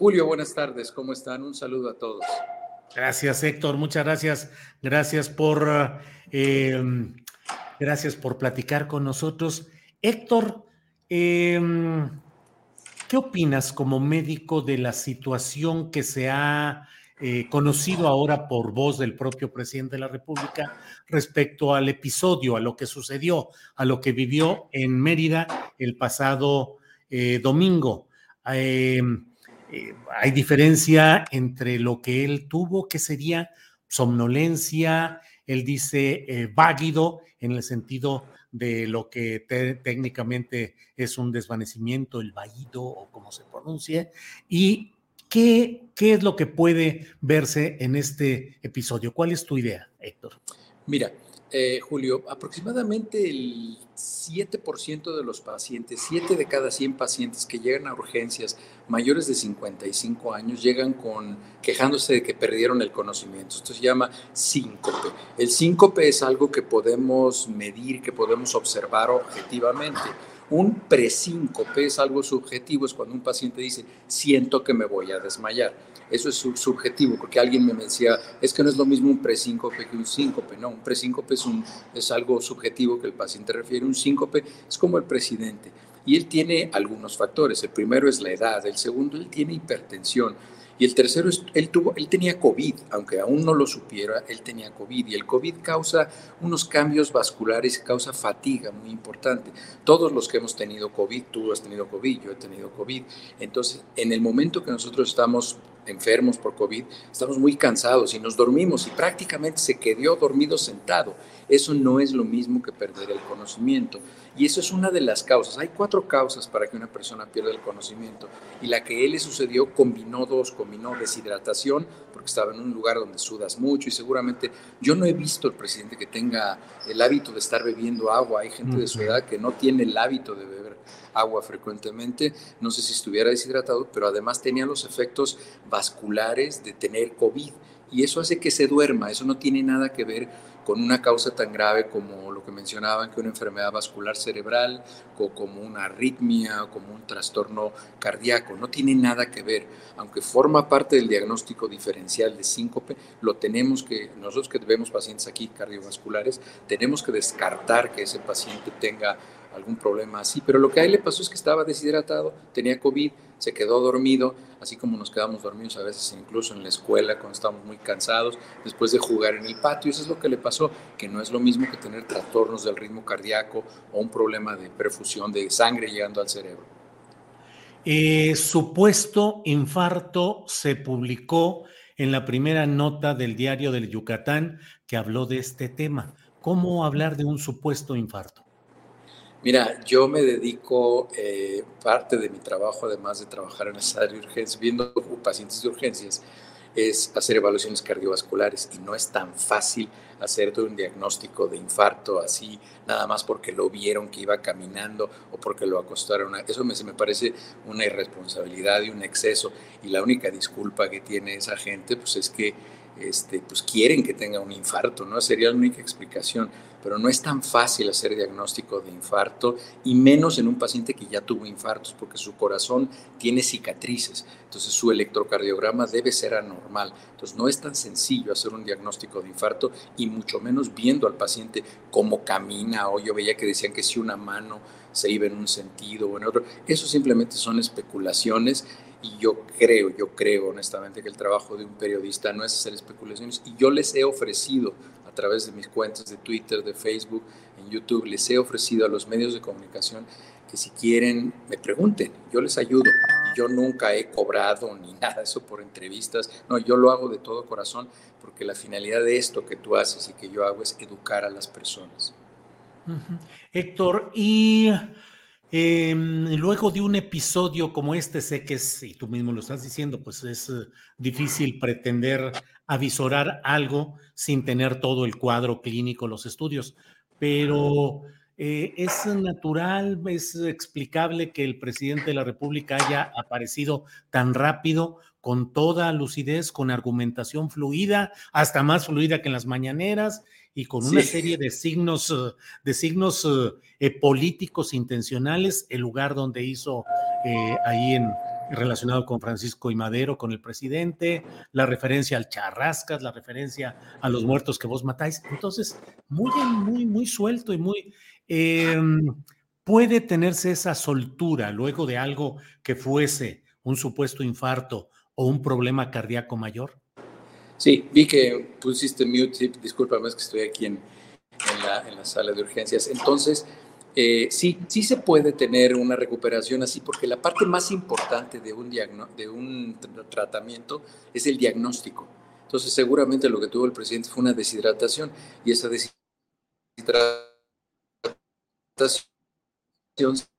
Julio, buenas tardes. ¿Cómo están? Un saludo a todos. Gracias, Héctor. Muchas gracias. Gracias por, eh, gracias por platicar con nosotros. Héctor, eh, ¿qué opinas como médico de la situación que se ha eh, conocido ahora por voz del propio presidente de la República respecto al episodio, a lo que sucedió, a lo que vivió en Mérida el pasado eh, domingo? Eh, hay diferencia entre lo que él tuvo, que sería somnolencia, él dice eh, váguido en el sentido de lo que te- técnicamente es un desvanecimiento, el vaído o como se pronuncie, y qué, qué es lo que puede verse en este episodio. ¿Cuál es tu idea, Héctor? Mira, eh, Julio, aproximadamente el 7% de los pacientes, 7 de cada 100 pacientes que llegan a urgencias mayores de 55 años llegan con quejándose de que perdieron el conocimiento. Esto se llama síncope. El síncope es algo que podemos medir, que podemos observar objetivamente. Un presíncope es algo subjetivo, es cuando un paciente dice, siento que me voy a desmayar. Eso es sub- subjetivo, porque alguien me decía, es que no es lo mismo un presíncope que un síncope. No, un presíncope es, un, es algo subjetivo que el paciente refiere. Un síncope es como el presidente. Y él tiene algunos factores. El primero es la edad, el segundo, él tiene hipertensión. Y el tercero, es, él, tuvo, él tenía COVID, aunque aún no lo supiera, él tenía COVID. Y el COVID causa unos cambios vasculares, causa fatiga muy importante. Todos los que hemos tenido COVID, tú has tenido COVID, yo he tenido COVID. Entonces, en el momento que nosotros estamos enfermos por COVID, estamos muy cansados y nos dormimos y prácticamente se quedó dormido sentado. Eso no es lo mismo que perder el conocimiento. Y eso es una de las causas. Hay cuatro causas para que una persona pierda el conocimiento. Y la que él le sucedió combinó dos, combinó deshidratación, porque estaba en un lugar donde sudas mucho y seguramente yo no he visto el presidente que tenga el hábito de estar bebiendo agua. Hay gente de su edad que no tiene el hábito de beber agua frecuentemente. No sé si estuviera deshidratado, pero además tenía los efectos vasculares de tener COVID. Y eso hace que se duerma. Eso no tiene nada que ver con una causa tan grave como lo que mencionaban, que una enfermedad vascular cerebral, o como una arritmia, o como un trastorno cardíaco. No tiene nada que ver. Aunque forma parte del diagnóstico diferencial de síncope, lo tenemos que, nosotros que vemos pacientes aquí cardiovasculares, tenemos que descartar que ese paciente tenga algún problema así. Pero lo que a él le pasó es que estaba deshidratado, tenía COVID, se quedó dormido, así como nos quedamos dormidos a veces incluso en la escuela cuando estamos muy cansados, después de jugar en el patio. Eso es lo que le pasó, que no es lo mismo que tener trastornos del ritmo cardíaco o un problema de perfusión de sangre llegando al cerebro. Eh, supuesto infarto se publicó en la primera nota del diario del Yucatán que habló de este tema. ¿Cómo hablar de un supuesto infarto? Mira, yo me dedico, eh, parte de mi trabajo, además de trabajar en esa área de urgencias, viendo pacientes de urgencias, es hacer evaluaciones cardiovasculares y no es tan fácil hacerte un diagnóstico de infarto así, nada más porque lo vieron que iba caminando o porque lo acostaron. Eso me, se me parece una irresponsabilidad y un exceso. Y la única disculpa que tiene esa gente pues es que este, pues quieren que tenga un infarto, ¿no? Sería la única explicación pero no es tan fácil hacer diagnóstico de infarto y menos en un paciente que ya tuvo infartos porque su corazón tiene cicatrices, entonces su electrocardiograma debe ser anormal. Entonces no es tan sencillo hacer un diagnóstico de infarto y mucho menos viendo al paciente cómo camina o yo veía que decían que si una mano se iba en un sentido o en otro. Eso simplemente son especulaciones y yo creo, yo creo honestamente que el trabajo de un periodista no es hacer especulaciones y yo les he ofrecido a través de mis cuentas de Twitter, de Facebook, en YouTube, les he ofrecido a los medios de comunicación que si quieren me pregunten, yo les ayudo. Yo nunca he cobrado ni nada eso por entrevistas, no, yo lo hago de todo corazón porque la finalidad de esto que tú haces y que yo hago es educar a las personas. Héctor, y em, luego de un episodio como este, sé que es, y tú mismo lo estás diciendo, pues es eh, difícil pretender avisorar algo sin tener todo el cuadro clínico, los estudios, pero eh, es natural, es explicable que el presidente de la República haya aparecido tan rápido, con toda lucidez, con argumentación fluida, hasta más fluida que en las mañaneras y con una serie de signos, eh, de signos eh, políticos intencionales, el lugar donde hizo ahí en, relacionado con Francisco y Madero, con el presidente, la referencia al charrascas, la referencia a los muertos que vos matáis. Entonces, muy, muy, muy suelto y muy... Em, puede tenerse esa soltura luego de algo que fuese un supuesto infarto o un problema cardíaco mayor? Sí, vi que pusiste mute, discúlpame, es que estoy aquí en, la, en la sala de urgencias. Entonces, eh, sí, sí se puede tener una recuperación así, porque la parte más importante de un, de un tratamiento es el diagnóstico. Entonces, seguramente lo que tuvo el presidente fue una deshidratación y esa deshidratación se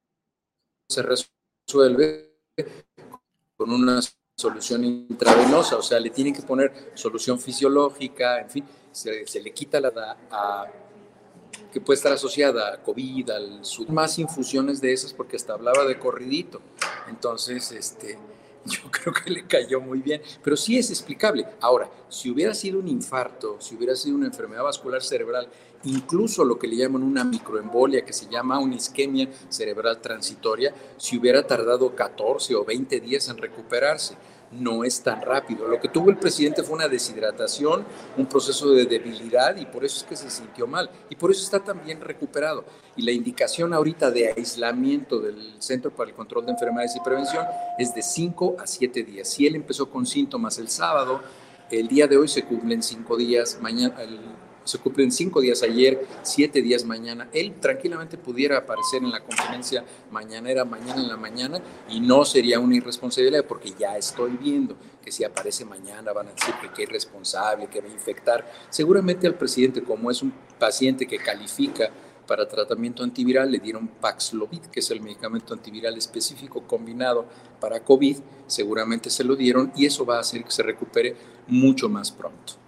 resuelve con una solución intravenosa, o sea, le tienen que poner solución fisiológica, en fin, se, le quita la, que puede estar asociada a COVID, al sur, más infusiones de esas porque hasta hablaba de corridito. Entonces, este, yo creo que le cayó muy bien, pero sí es explicable. Ahora, si hubiera sido un infarto, si hubiera sido una enfermedad vascular cerebral, incluso lo que le llaman una microembolia, que se llama una isquemia cerebral transitoria, si hubiera tardado 14 o 20 días en recuperarse no es tan rápido. Lo que tuvo el presidente fue una deshidratación, un proceso de debilidad y por eso es que se sintió mal y por eso está también recuperado. Y la indicación ahorita de aislamiento del Centro para el Control de Enfermedades y Prevención es de 5 a 7 días. Si él empezó con síntomas el sábado, el día de hoy se cumplen 5 días, mañana, el se cumplen cinco días ayer, siete días mañana. Él tranquilamente pudiera aparecer en la conferencia mañanera, mañana en la mañana, y no sería una irresponsabilidad, porque ya estoy viendo que si aparece mañana van a decir que qué irresponsable, que va a infectar. Seguramente al presidente, como es un paciente que califica para tratamiento antiviral, le dieron Paxlovid, que es el medicamento antiviral específico combinado para COVID, seguramente se lo dieron y eso va a hacer que se recupere mucho más pronto.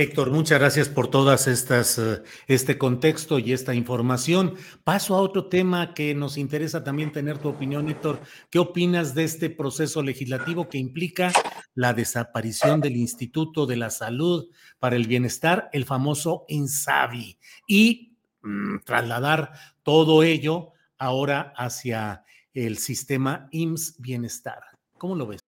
Héctor, muchas gracias por todas estas, eh, este contexto y esta información. Paso a otro tema que nos interesa también tener tu opinión, Héctor. ¿Qué opinas de este proceso legislativo que implica la desaparición del Instituto de la Salud para el Bienestar, el famoso INSABI, y mm, trasladar todo ello ahora hacia el sistema IMSS Bienestar? ¿Cómo lo ves?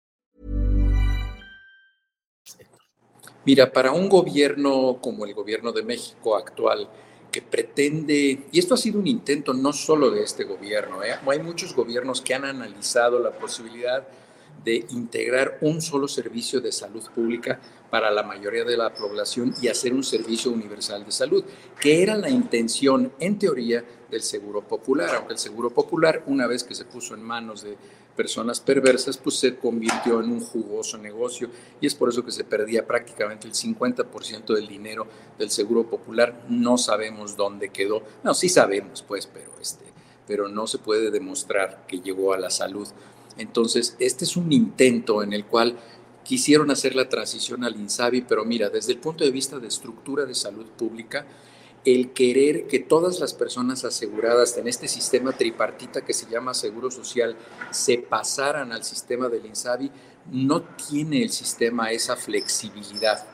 Mira, para un gobierno como el gobierno de México actual, que pretende, y esto ha sido un intento no solo de este gobierno, ¿eh? hay muchos gobiernos que han analizado la posibilidad de integrar un solo servicio de salud pública para la mayoría de la población y hacer un servicio universal de salud, que era la intención, en teoría, del Seguro Popular, aunque el Seguro Popular, una vez que se puso en manos de personas perversas, pues se convirtió en un jugoso negocio y es por eso que se perdía prácticamente el 50% del dinero del Seguro Popular. No sabemos dónde quedó. No, sí sabemos, pues, pero, este, pero no se puede demostrar que llegó a la salud. Entonces, este es un intento en el cual quisieron hacer la transición al INSABI, pero mira, desde el punto de vista de estructura de salud pública, el querer que todas las personas aseguradas en este sistema tripartita que se llama Seguro Social se pasaran al sistema del INSABI, no tiene el sistema esa flexibilidad.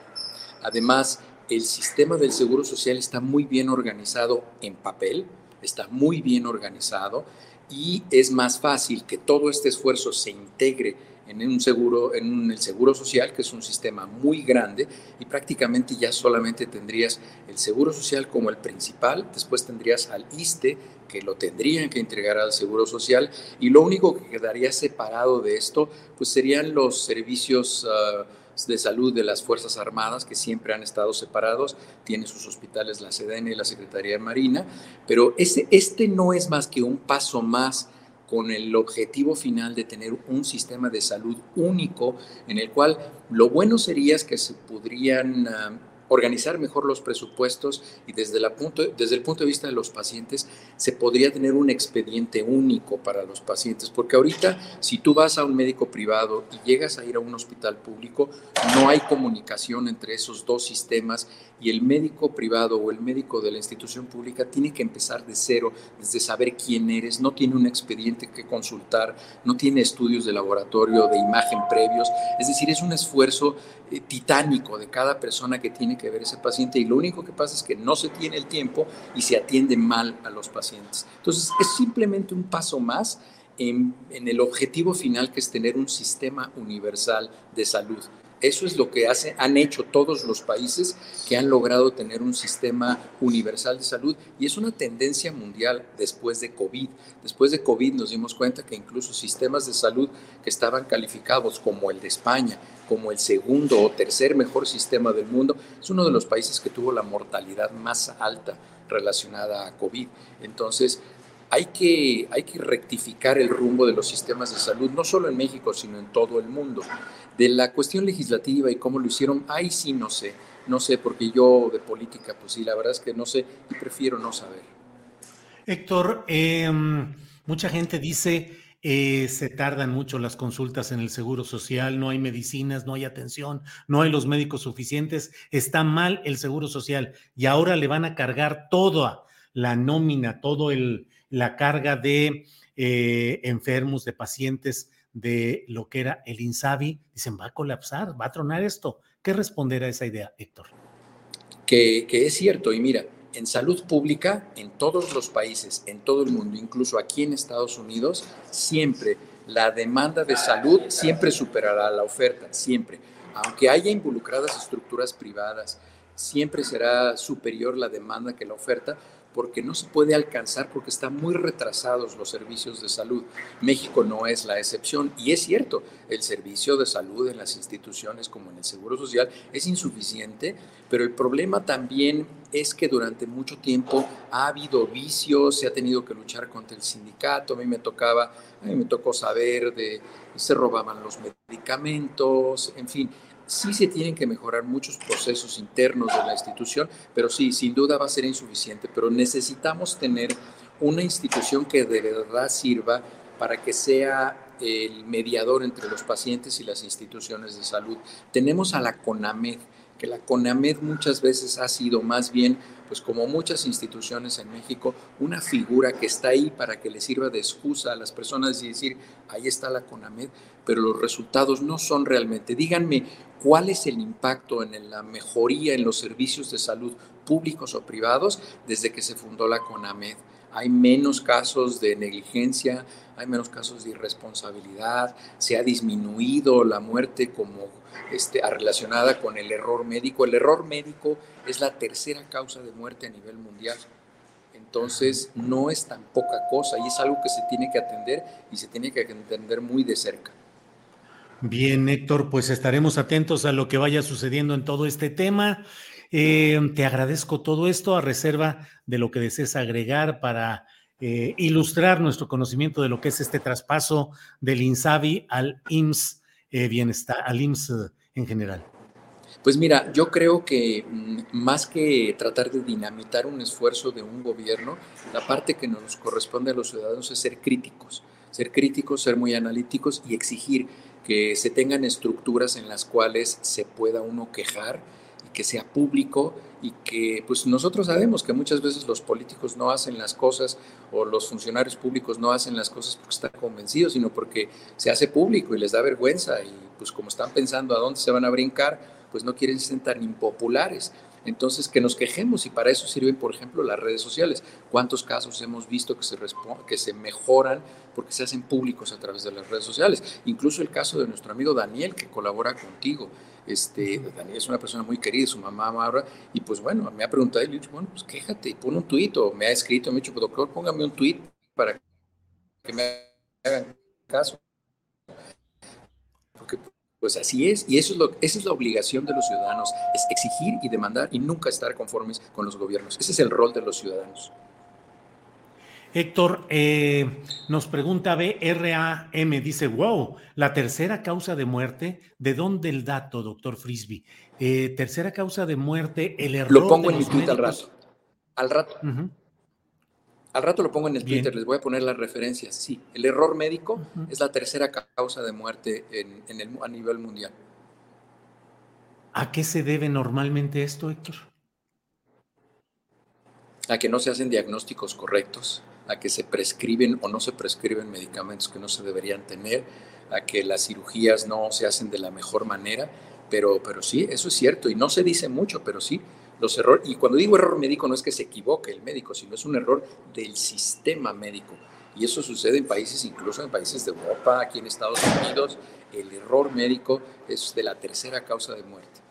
Además, el sistema del Seguro Social está muy bien organizado en papel, está muy bien organizado y es más fácil que todo este esfuerzo se integre en un seguro, en el seguro social, que es un sistema muy grande, y prácticamente ya solamente tendrías el seguro social como el principal, después tendrías al ISTE, que lo tendrían que entregar al seguro social, y lo único que quedaría separado de esto, pues serían los servicios ah, de salud de las Fuerzas Armadas, que siempre han estado separados, tiene sus hospitales la SEDEN y la Secretaría de Marina, pero ese, este no es más que un paso más con el objetivo final de tener un sistema de salud único en el cual lo bueno sería es que se podrían ah, organizar mejor los presupuestos y desde, el punto de vista de los pacientes se podría tener un expediente único para los pacientes, porque ahorita si tú vas a un médico privado y llegas a ir a un hospital público, no hay comunicación entre esos dos sistemas y el médico privado o el médico de la institución pública tiene que empezar de cero, desde saber quién eres, no tiene un expediente que consultar, no tiene estudios de laboratorio, de imagen previos, es decir, es un esfuerzo eh, titánico de cada persona que tiene que ver ese paciente y lo único que pasa es que no se tiene el tiempo y se atiende mal a los pacientes. Entonces, es simplemente un paso más en, el objetivo final que es tener un sistema universal de salud. Eso es lo que han hecho todos los países que han logrado tener un sistema universal de salud y es una tendencia mundial después de COVID. Después de COVID nos dimos cuenta que incluso sistemas de salud que estaban calificados como el de España, como el segundo o tercer mejor sistema del mundo, es uno de los países que tuvo la mortalidad más alta relacionada a COVID. Entonces, hay que, hay que rectificar el rumbo de los sistemas de salud, no solo en México, sino en todo el mundo. De la cuestión legislativa y cómo lo hicieron, ahí sí no sé, no sé, porque yo de política, pues sí, la verdad es que no sé y prefiero no saber. Héctor, em, mucha gente dice, eh, se tardan mucho las consultas en el Seguro Social, no hay medicinas, no hay atención, no hay los médicos suficientes, está mal el Seguro Social y ahora le van a cargar toda la nómina, todo el la carga de eh, enfermos, de pacientes de lo que era el INSABI, dicen, va a colapsar, va a tronar esto. ¿Qué responder a esa idea, Héctor? Que, que es cierto, y mira, en salud pública, en todos los países, en todo el mundo, incluso aquí en Estados Unidos, siempre la demanda de salud siempre superará la oferta, siempre. Aunque haya involucradas estructuras privadas, siempre será superior la demanda que la oferta, porque no se puede alcanzar porque están muy retrasados los servicios de salud. México no es la excepción y es cierto, el servicio de salud en las instituciones como en el Seguro Social es insuficiente, pero el problema también es que durante mucho tiempo ha habido vicios, se ha tenido que luchar contra el sindicato, a mí me tocaba, a mí me tocó saber de se robaban los medicamentos, en fin, sí se tienen que mejorar muchos procesos internos de la institución, pero sí, sin duda va a ser insuficiente, pero necesitamos tener una institución que de verdad sirva para que sea el mediador entre los pacientes y las instituciones de salud. Tenemos a la CONAMED, que la CONAMED muchas veces ha sido más bien, pues como muchas instituciones en México, una figura que está ahí para que le sirva de excusa a las personas y decir, ahí está la CONAMED, pero los resultados no son realmente. Díganme, ¿cuál es el impacto en la mejoría en los servicios de salud públicos o privados desde que se fundó la CONAMED? Hay menos casos de negligencia, hay menos casos de irresponsabilidad, se ha disminuido la muerte como este, relacionada con el error médico. El error médico es la tercera causa de muerte a nivel mundial. Entonces, no es tan poca cosa y es algo que se tiene que atender y se tiene que atender muy de cerca. Bien, Héctor, pues estaremos atentos a lo que vaya sucediendo en todo este tema. Eh, te agradezco todo esto a reserva de lo que desees agregar para eh, ilustrar nuestro conocimiento de lo que es este traspaso del INSABI al IMSS eh, Bienestar, al IMSS en general. Pues mira, yo creo que mm, más que tratar de dinamitar un esfuerzo de un gobierno, la parte que nos corresponde a los ciudadanos es ser críticos, ser críticos, ser muy analíticos y exigir que se tengan estructuras en las cuales se pueda uno quejar que sea público y que pues nosotros sabemos que muchas veces los políticos no hacen las cosas o los funcionarios públicos no hacen las cosas porque están convencidos, sino porque se hace público y les da vergüenza y pues como están pensando a dónde se van a brincar, pues no quieren ser tan impopulares. Entonces, que nos quejemos y para eso sirven, por ejemplo, las redes sociales. ¿Cuántos casos hemos visto que se, que se mejoran porque se hacen públicos a través de las redes sociales? Incluso el caso de nuestro amigo Daniel, que colabora contigo. Este, Daniel es una persona muy querida, su mamá Maura, y pues bueno, me ha preguntado y le he dicho, bueno, pues quéjate, pon un tuit, o me ha escrito, me ha dicho, pues, doctor, póngame un tuit para que me hagan caso. Pues así es, y eso es lo, esa es la obligación de los ciudadanos, es exigir y demandar y nunca estar conformes con los gobiernos. Ese es el rol de los ciudadanos. Héctor, eh, nos pregunta BRAM, dice, wow, la tercera causa de muerte, ¿de dónde el dato, doctor Frisby? Eh, tercera causa de muerte, el error. Lo pongo en mi Twitter al rato. Al rato. Al rato lo pongo en el Twitter, les voy a poner las referencias. Sí, el error médico es la tercera causa de muerte en, el, a nivel mundial. ¿A qué se debe normalmente esto, Héctor? A que no se hacen diagnósticos correctos, a que se prescriben o no se prescriben medicamentos que no se deberían tener, a que las cirugías no se hacen de la mejor manera, pero, pero sí, eso es cierto y no se dice mucho, pero sí, los errores, y cuando digo error médico no es que se equivoque el médico, sino es un error del sistema médico. Y eso sucede en países, incluso en países de Europa, aquí en Estados Unidos, el error médico es de la tercera causa de muerte.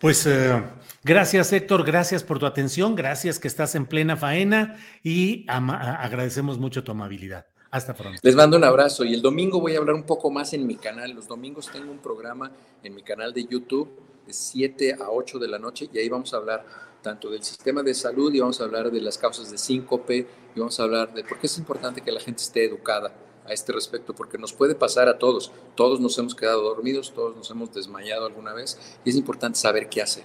Pues eh, gracias Héctor, gracias por tu atención, gracias que estás en plena faena y agradecemos mucho tu amabilidad. Hasta pronto. Les mando un abrazo y el domingo voy a hablar un poco más en mi canal. Los domingos tengo un programa en mi canal de YouTube de 7 a 8 de la noche y ahí vamos a hablar tanto del sistema de salud y vamos a hablar de las causas de síncope y vamos a hablar de por qué es importante que la gente esté educada a este respecto, porque nos puede pasar a todos. Todos nos hemos quedado dormidos, todos nos hemos desmayado alguna vez y es importante saber qué hacer.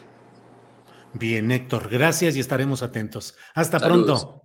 Bien, Héctor, gracias y estaremos atentos. Hasta pronto.